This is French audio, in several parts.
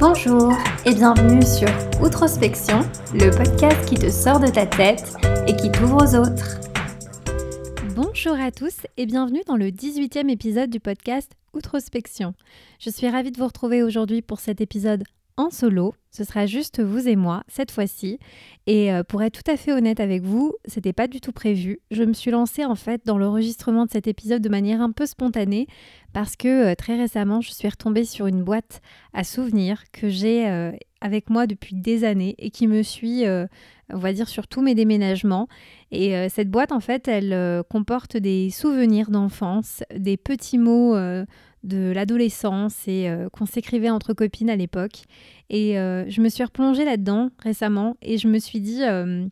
Bonjour et bienvenue sur Outrospection, le podcast qui te sort de ta tête et qui t'ouvre aux autres. Bonjour à tous et bienvenue dans le 18e épisode du podcast Outrospection. Je suis ravie de vous retrouver aujourd'hui pour cet épisode solo. Ce sera juste vous et moi cette fois-ci. Et euh, pour être tout à fait honnête avec vous, c'était pas du tout prévu. Je me suis lancée en fait dans l'enregistrement de cet épisode de manière un peu spontanée parce que euh, très récemment, je suis retombée sur une boîte à souvenirs que j'ai euh, avec moi depuis des années et qui me suit, on va dire, sur tous mes déménagements. Et cette boîte, en fait, elle comporte des souvenirs d'enfance, des petits mots de l'adolescence et euh, qu'on s'écrivait entre copines à l'époque. Et euh, je me suis replongée là-dedans récemment et je me suis dit, euh,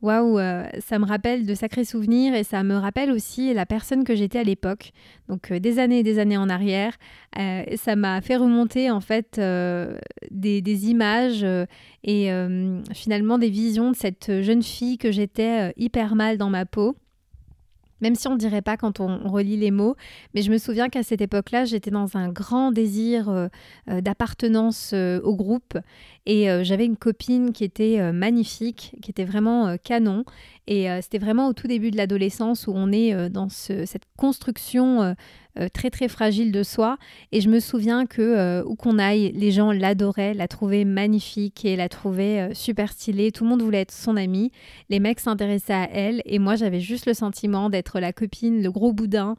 waouh, ça me rappelle de sacrés souvenirs et ça me rappelle aussi la personne que j'étais à l'époque, donc des années et des années en arrière. ça m'a fait remonter en fait des, des, images et finalement des visions de cette jeune fille que j'étais hyper mal dans ma peau même si on ne dirait pas quand on, relit les mots. Mais je me souviens qu'à cette époque-là, j'étais dans un grand désir euh, euh, d'appartenance euh, au groupe. Et j'avais une copine qui était magnifique, qui était vraiment canon. Et c'était vraiment au tout début de l'adolescence où on est dans cette construction euh, très très fragile de soi. Et je me souviens que euh, où qu'on aille, les gens l'adoraient, la trouvaient magnifique et la trouvaient euh, super stylée. Tout le monde voulait être son amie. Les mecs s'intéressaient à elle et moi j'avais juste le sentiment d'être la copine, le gros boudin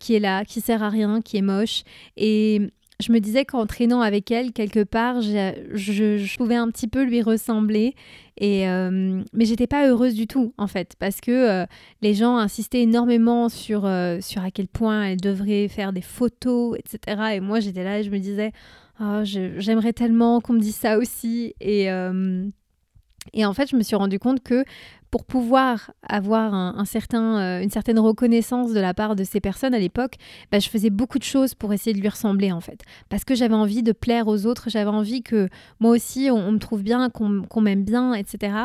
qui est là, qui sert à rien, qui est moche. Et je me disais qu'en traînant avec elle, quelque part, je, pouvais un petit peu lui ressembler. Et, euh, mais j'étais pas heureuse du tout, en fait, parce que euh, les gens insistaient énormément sur, euh, sur à quel point elle devrait faire des photos, etc. Et moi, j'étais là et je me disais, oh, j'aimerais tellement qu'on me dise ça aussi. Et, et en fait, je me suis rendu compte que pour pouvoir avoir un, certain, euh, une certaine reconnaissance de la part de ces personnes à l'époque, bah, je faisais beaucoup de choses pour essayer de lui ressembler en fait. Parce que j'avais envie de plaire aux autres, j'avais envie que moi aussi on, me trouve bien, qu'on m'aime bien, etc.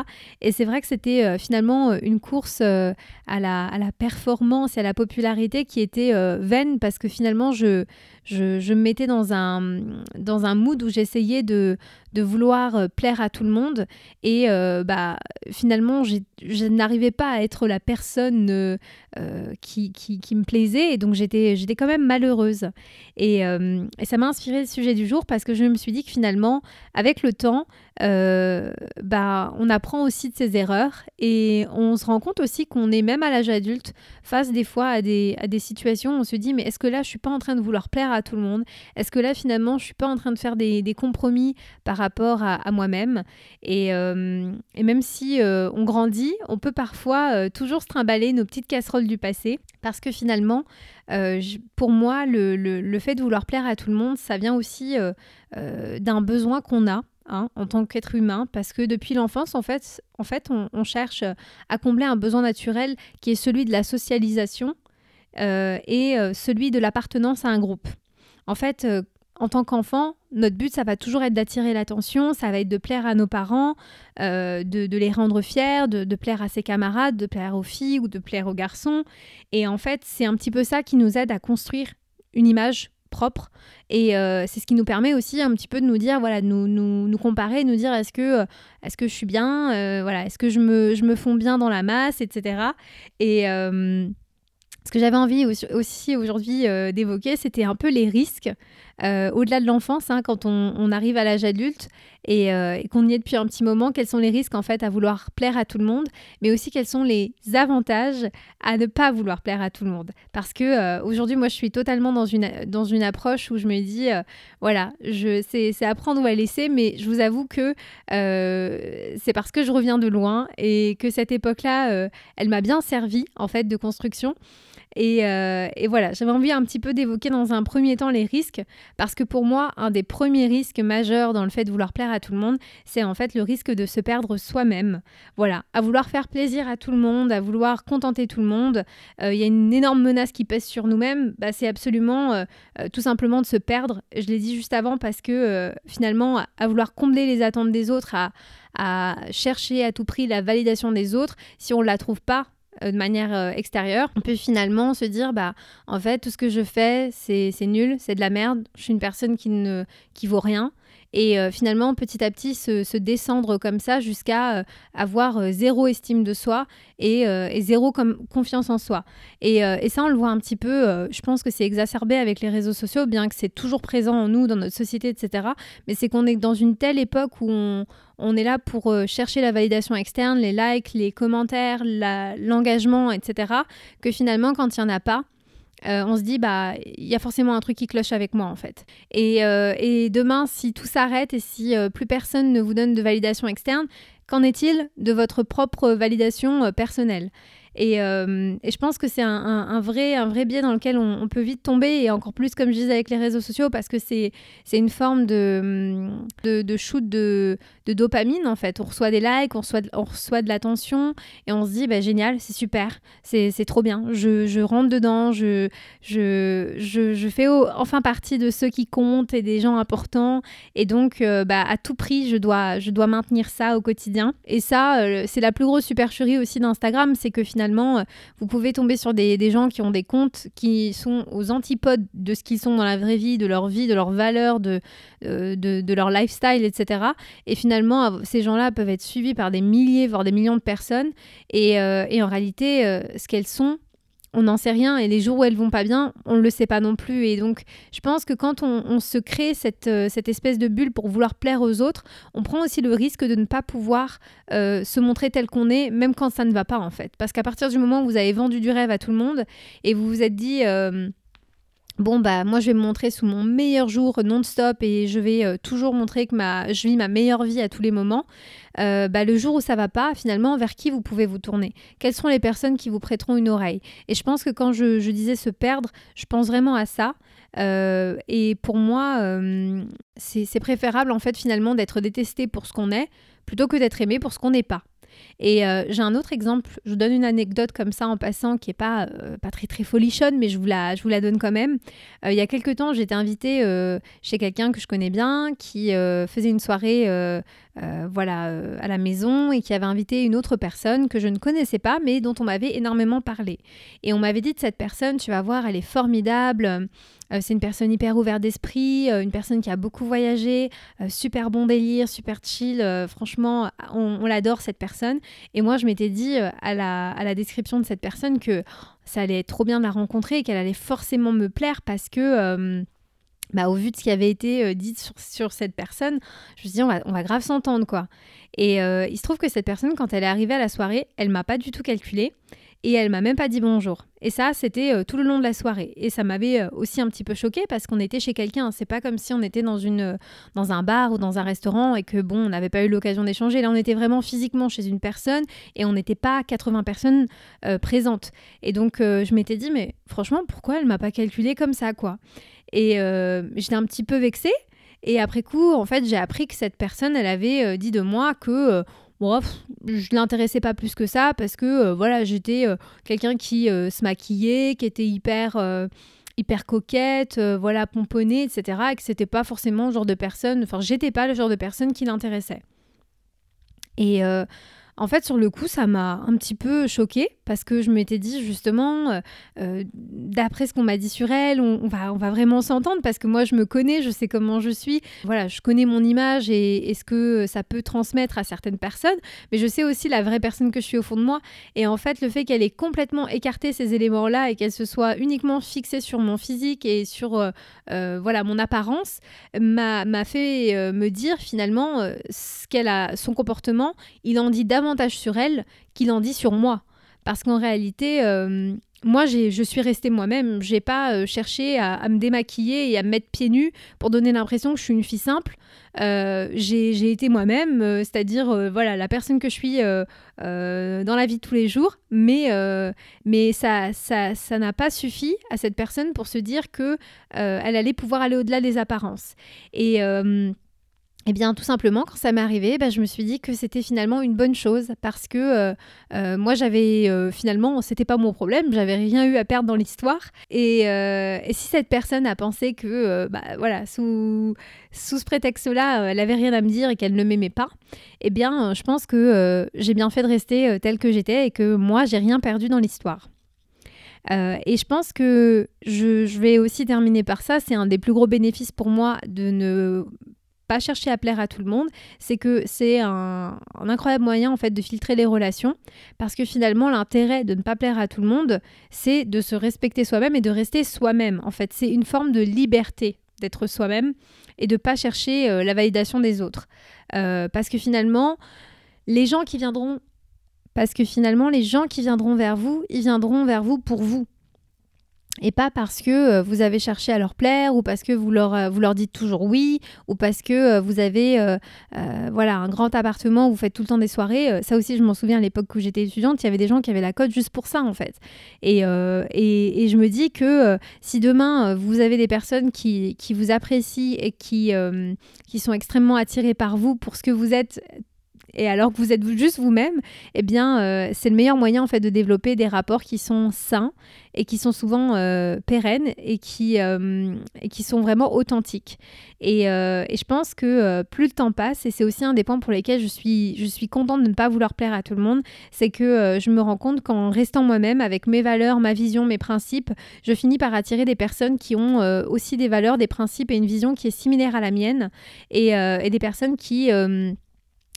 Et c'est vrai que c'était euh, finalement euh, une course à, la, à la performance et à la popularité qui était vaine parce que finalement je, je, je, me mettais dans un, dans un mood où j'essayais de, de vouloir plaire à tout le monde. Et bah, finalement, j'ai je n'arrivais pas à être la personne euh, euh, qui, qui, me plaisait et donc j'étais, j'étais quand même malheureuse. Et, euh, et ça m'a inspiré le sujet du jour parce que je me suis dit que finalement, avec le temps, bah, on apprend aussi de ses erreurs et on se rend compte aussi qu'on est même à l'âge adulte face des fois à des, à des situations où on se dit mais est-ce que là je suis pas en train de vouloir plaire à tout le monde? Est-ce que là finalement je suis pas en train de faire des, des compromis par rapport à, moi-même? Et, et, même si on grandit, on peut parfois euh, toujours se trimballer nos petites casseroles du passé parce que finalement, euh, pour moi, le, fait de vouloir plaire à tout le monde, ça vient aussi euh, d'un besoin qu'on a. Hein, en tant qu'être humain, parce que depuis l'enfance, en fait, en fait on, cherche à combler un besoin naturel qui est celui de la socialisation et celui de l'appartenance à un groupe. En fait, en tant qu'enfant, notre but, ça va toujours être d'attirer l'attention, ça va être de plaire à nos parents, euh, de, les rendre fiers, de, plaire à ses camarades, de plaire aux filles ou de plaire aux garçons. Et en fait, c'est un petit peu ça qui nous aide à construire une image propre. Et euh, c'est ce qui nous permet aussi un petit peu de nous dire, voilà, nous, nous, nous comparer, nous dire est-ce que, euh, est-ce que je suis bien, voilà, est-ce que je me, je bien dans la masse, etc. Et ce que j'avais envie aussi aujourd'hui d'évoquer, c'était un peu les risques euh, au-delà de l'enfance, hein, quand on, arrive à l'âge adulte euh, et, qu'on y est depuis un petit moment, quels sont les risques en fait à vouloir plaire à tout le monde, mais aussi quels sont les avantages à ne pas vouloir plaire à tout le monde. Parce que euh, aujourd'hui, moi, je suis totalement dans une, dans une approche où je me dis, voilà, c'est apprendre ou à laisser, mais je vous avoue que c'est parce que je reviens de loin et que cette époque-là, elle m'a bien servi en fait de construction. Euh, et, voilà, j'avais envie un petit peu d'évoquer dans un premier temps les risques, parce que pour moi, un des premiers risques majeurs dans le fait de vouloir plaire à tout le monde, c'est en fait le risque de se perdre soi-même. Voilà, à vouloir faire plaisir à tout le monde, à vouloir contenter tout le monde, euh, il y a une énorme menace qui pèse sur nous-mêmes, bah, c'est absolument euh, tout simplement de se perdre. Je l'ai dit juste avant parce que finalement, à, vouloir combler les attentes des autres, à, à chercher à tout prix la validation des autres, si on ne la trouve pas, de manière euh, extérieure, on peut finalement se dire bah en fait tout ce que je fais c'est nul, c'est de la merde, je suis une personne qui ne qui vaut rien et euh, finalement petit à petit se, descendre comme ça jusqu'à euh, avoir euh, zéro estime de soi et, zéro confiance en soi. Et, ça, on le voit un petit peu, je pense que c'est exacerbé avec les réseaux sociaux, bien que c'est toujours présent en nous, dans notre société, etc. Mais c'est qu'on est dans une telle époque où on, est là pour chercher la validation externe, les likes, les commentaires, l'engagement, etc. Que finalement, quand il n'y en a pas, euh, on se dit bah il y a forcément un truc qui cloche avec moi en fait. Et, euh, demain, si tout s'arrête et si euh, plus personne ne vous donne de validation externe, qu'en est-il de votre propre validation personnelle? Euh, et, je pense que c'est un, vrai, un vrai biais dans lequel on, peut vite tomber, et encore plus, comme je disais, avec les réseaux sociaux, parce que c'est une forme de, de, shoot de, de, dopamine, en fait. On reçoit des likes, on reçoit de, on reçoit de l'attention, et on se dit, bah, génial, c'est super, c'est trop bien. Je, je, rentre dedans, je, je, je, je fais enfin partie de ceux qui comptent et des gens importants, et donc, euh, bah, à tout prix, je dois, je dois maintenir ça au quotidien. Et ça, euh, c'est la plus grosse supercherie aussi d'Instagram, c'est que finalement, finalement, euh, vous pouvez tomber sur des, gens qui ont des comptes qui sont aux antipodes de ce qu'ils sont dans la vraie vie, de leur vie, de leurs valeurs, de, euh, de, leur lifestyle, etc. Et finalement, ces gens-là peuvent être suivis par des milliers, voire des millions de personnes. Et, euh, et en réalité, ce qu'elles sont, on n'en sait rien et les jours où elles vont pas bien, on ne le sait pas non plus. Et donc, je pense que quand on, se crée cette, euh, cette, espèce de bulle pour vouloir plaire aux autres, on prend aussi le risque de ne pas pouvoir euh, se montrer tel qu'on est, même quand ça ne va pas en fait. Parce qu'à partir du moment où vous avez vendu du rêve à tout le monde et vous vous êtes dit... Euh, bon bah moi je vais me montrer sous mon meilleur jour non-stop et je vais euh, toujours montrer que ma, je vis ma meilleure vie à tous les moments. Euh, bah, le jour où ça va pas, finalement, vers qui vous pouvez vous tourner? Quelles sont les personnes qui vous prêteront une oreille? Et je pense que quand je, disais se perdre, je pense vraiment à ça. Euh, et pour moi, c'est préférable en fait finalement d'être détesté pour ce qu'on est plutôt que d'être aimé pour ce qu'on n'est pas. Et euh, j'ai un autre exemple, je vous donne une anecdote comme ça en passant qui n'est pas, euh, pas très très folichonne, mais je vous la, je vous la donne quand même. Euh, il y a quelques temps, j'étais invitée chez quelqu'un que je connais bien qui faisait une soirée voilà, à la maison et qui avait invité une autre personne que je ne connaissais pas, mais dont on m'avait énormément parlé. Et on m'avait dit de cette personne, tu vas voir, elle est formidable. Euh, c'est une personne hyper ouverte d'esprit, euh, une personne qui a beaucoup voyagé, euh, super bon délire, super chill. franchement, on, l'adore cette personne. Et moi, je m'étais dit à la, à la description de cette personne que ça allait trop bien de la rencontrer et qu'elle allait forcément me plaire parce que... Bah, au vu de ce qui avait été dit sur, cette personne, je me suis dit, on va, on va grave s'entendre, quoi. Et il se trouve que cette personne, quand elle est arrivée à la soirée, elle m'a pas du tout calculé et elle m'a même pas dit bonjour. Et ça, c'était euh, tout le long de la soirée. Et ça m'avait euh, aussi un petit peu choqué parce qu'on était chez quelqu'un. C'est pas comme si on était dans, une, euh, dans un bar ou dans un restaurant et que bon, on n'avait pas eu l'occasion d'échanger. Là, on était vraiment physiquement chez une personne et on n'était pas 80 personnes présentes. Et donc, je m'étais dit, mais franchement, pourquoi elle m'a pas calculé comme ça, quoi? Et j'étais un petit peu vexée. Et après coup, en fait, j'ai appris que cette personne, elle avait dit de moi que bon, je l'intéressais pas plus que ça parce que euh, voilà, j'étais euh, quelqu'un qui euh, se maquillait, qui était hyper hyper coquette, voilà, pomponnée, etc. Et que c'était pas forcément le genre de personne, enfin, j'étais pas le genre de personne qui l'intéressait. Et en fait, sur le coup, ça m'a un petit peu choquée parce que je m'étais dit justement, euh, euh, d'après ce qu'on m'a dit sur elle, on, va, vraiment s'entendre parce que moi, je me connais, je sais comment je suis. Voilà, je connais mon image et, ce que ça peut transmettre à certaines personnes, mais je sais aussi la vraie personne que je suis au fond de moi. Et en fait, le fait qu'elle ait complètement écarté ces éléments-là et qu'elle se soit uniquement fixée sur mon physique et sur euh, voilà mon apparence m'a fait me dire finalement ce qu'elle a, son comportement, il en dit davantage sur elle qu'il en dit sur moi. Parce qu'en réalité, euh, moi, je suis restée moi-même. J'ai pas euh, cherché à, me démaquiller et à me mettre pieds nus pour donner l'impression que je suis une fille simple. Euh, j'ai été moi-même, c'est-à-dire voilà la personne que je suis dans la vie de tous les jours. Mais, mais ça ça ça n'a pas suffi à cette personne pour se dire que elle allait pouvoir aller au-delà des apparences. Et eh bien, tout simplement, quand ça m'est arrivé, bah, je me suis dit que c'était finalement une bonne chose parce que euh, euh, moi, j'avais euh, finalement, c'était pas mon problème, j'avais rien eu à perdre dans l'histoire. Et, si cette personne a pensé que, bah, voilà, sous, sous ce prétexte-là, elle avait rien à me dire et qu'elle ne m'aimait pas, eh bien, je pense que j'ai bien fait de rester telle que j'étais et que moi, j'ai rien perdu dans l'histoire. et je pense que je, je, vais aussi terminer par ça. C'est un des plus gros bénéfices pour moi de ne chercher à plaire à tout le monde, c'est que c'est un, incroyable moyen en fait de filtrer les relations parce que finalement l'intérêt de ne pas plaire à tout le monde, c'est de se respecter soi-même et de rester soi-même. En fait, c'est une forme de liberté d'être soi-même et de pas chercher euh, la validation des autres. Euh, parce que finalement, les gens qui viendront parce que finalement, les gens qui viendront vers vous, ils viendront vers vous pour vous et pas parce que euh, vous avez cherché à leur plaire ou parce que vous leur, euh, vous leur dites toujours oui ou parce que euh, vous avez voilà un grand appartement où vous faites tout le temps des soirées. Ça aussi, je m'en souviens à l'époque où j'étais étudiante, il y avait des gens qui avaient la cote juste pour ça en fait. Et, et, je me dis que si demain vous avez des personnes qui, qui vous apprécient et qui, qui sont extrêmement attirées par vous pour ce que vous êtes et alors que vous êtes juste vous-même, eh bien, euh, c'est le meilleur moyen en fait de développer des rapports qui sont sains et qui sont souvent euh, pérennes et qui, euh, qui sont vraiment authentiques. Et, je pense que plus le temps passe, et c'est aussi un des points pour lesquels je suis, je suis contente de ne pas vouloir plaire à tout le monde, c'est que je me rends compte qu'en restant moi-même, avec mes valeurs, ma vision, mes principes, je finis par attirer des personnes qui ont aussi des valeurs, des principes et une vision qui est similaire à la mienne, et des personnes qui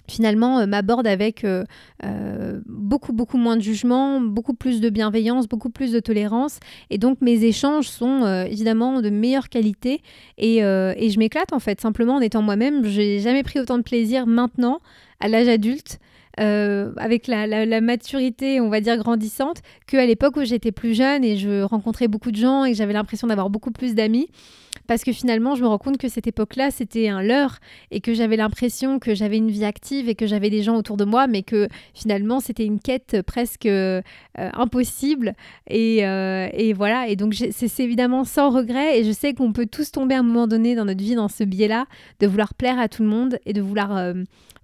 finalement euh, m'aborde avec euh, euh, beaucoup beaucoup moins de jugement, beaucoup plus de bienveillance, beaucoup plus de tolérance et donc mes échanges sont évidemment de meilleure qualité et, et je m'éclate en fait simplement en étant moi-même. J'ai jamais pris autant de plaisir maintenant à l'âge adulte. avec la, la, maturité, on va dire, grandissante, qu'à l'époque où j'étais plus jeune et je rencontrais beaucoup de gens et j'avais l'impression d'avoir beaucoup plus d'amis parce que finalement, je me rends compte que cette époque-là, c'était un leurre et que j'avais l'impression que j'avais une vie active et que j'avais des gens autour de moi, mais que finalement, c'était une quête presque euh, impossible. Et, euh, et, voilà, et donc c'est évidemment sans regret et je sais qu'on peut tous tomber à un moment donné dans notre vie dans ce biais-là, de vouloir plaire à tout le monde et de vouloir euh,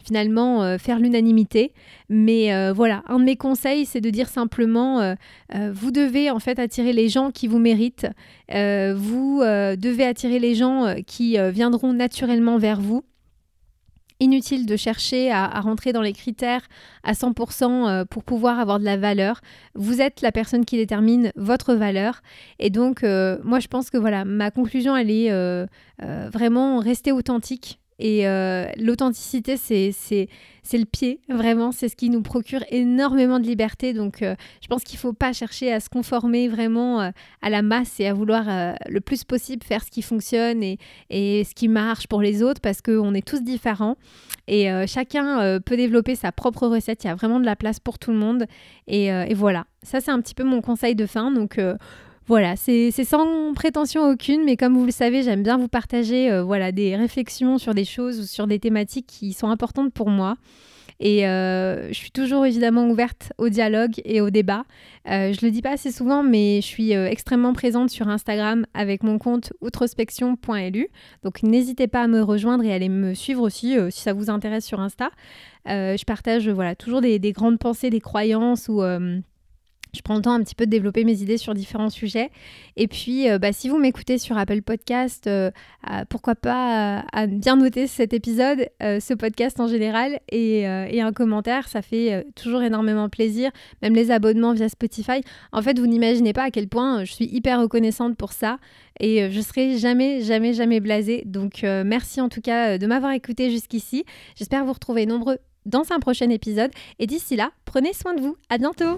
finalement faire l'unanimité. Mais voilà, un de mes conseils, c'est de dire simplement, vous devez en fait attirer les gens qui vous méritent. vous devez attirer les gens qui viendront naturellement vers vous. Inutile de chercher à, rentrer dans les critères à 100% pour pouvoir avoir de la valeur. Vous êtes la personne qui détermine votre valeur. Et donc, moi, je pense que voilà, ma conclusion, elle est vraiment rester authentique et euh, l'authenticité, c'est, le pied, vraiment. C'est ce qui nous procure énormément de liberté. Donc, euh, je pense qu'il ne faut pas chercher à se conformer vraiment euh, à la masse et à vouloir le plus possible faire ce qui fonctionne et, et ce qui marche pour les autres parce qu'on est tous différents. Et chacun peut développer sa propre recette. Il y a vraiment de la place pour tout le monde. Et, et voilà. Ça, c'est un petit peu mon conseil de fin. Donc, voilà, c'est sans prétention aucune, mais comme vous le savez, j'aime bien vous partager euh, voilà, des réflexions sur des choses ou sur des thématiques qui sont importantes pour moi. Et euh, je suis toujours évidemment ouverte au dialogue et au débat. Euh, je le dis pas assez souvent, mais je suis extrêmement présente sur Instagram avec mon compte outrospection.lu. Donc n'hésitez pas à me rejoindre et à aller me suivre aussi si ça vous intéresse sur Insta. je partage voilà, toujours des, des, grandes pensées, des croyances ou je prends le temps un petit peu de développer mes idées sur différents sujets. Et puis, euh, bah, si vous m'écoutez sur Apple Podcast, euh, pourquoi pas à bien noter cet épisode, euh, ce podcast en général, et, et, un commentaire. Ça fait toujours énormément plaisir. Même les abonnements via Spotify. En fait, vous n'imaginez pas à quel point je suis hyper reconnaissante pour ça. Et je serai jamais, jamais, jamais blasée. Donc, merci en tout cas de m'avoir écouté jusqu'ici. J'espère vous retrouver nombreux dans un prochain épisode. Et d'ici là, prenez soin de vous. À bientôt!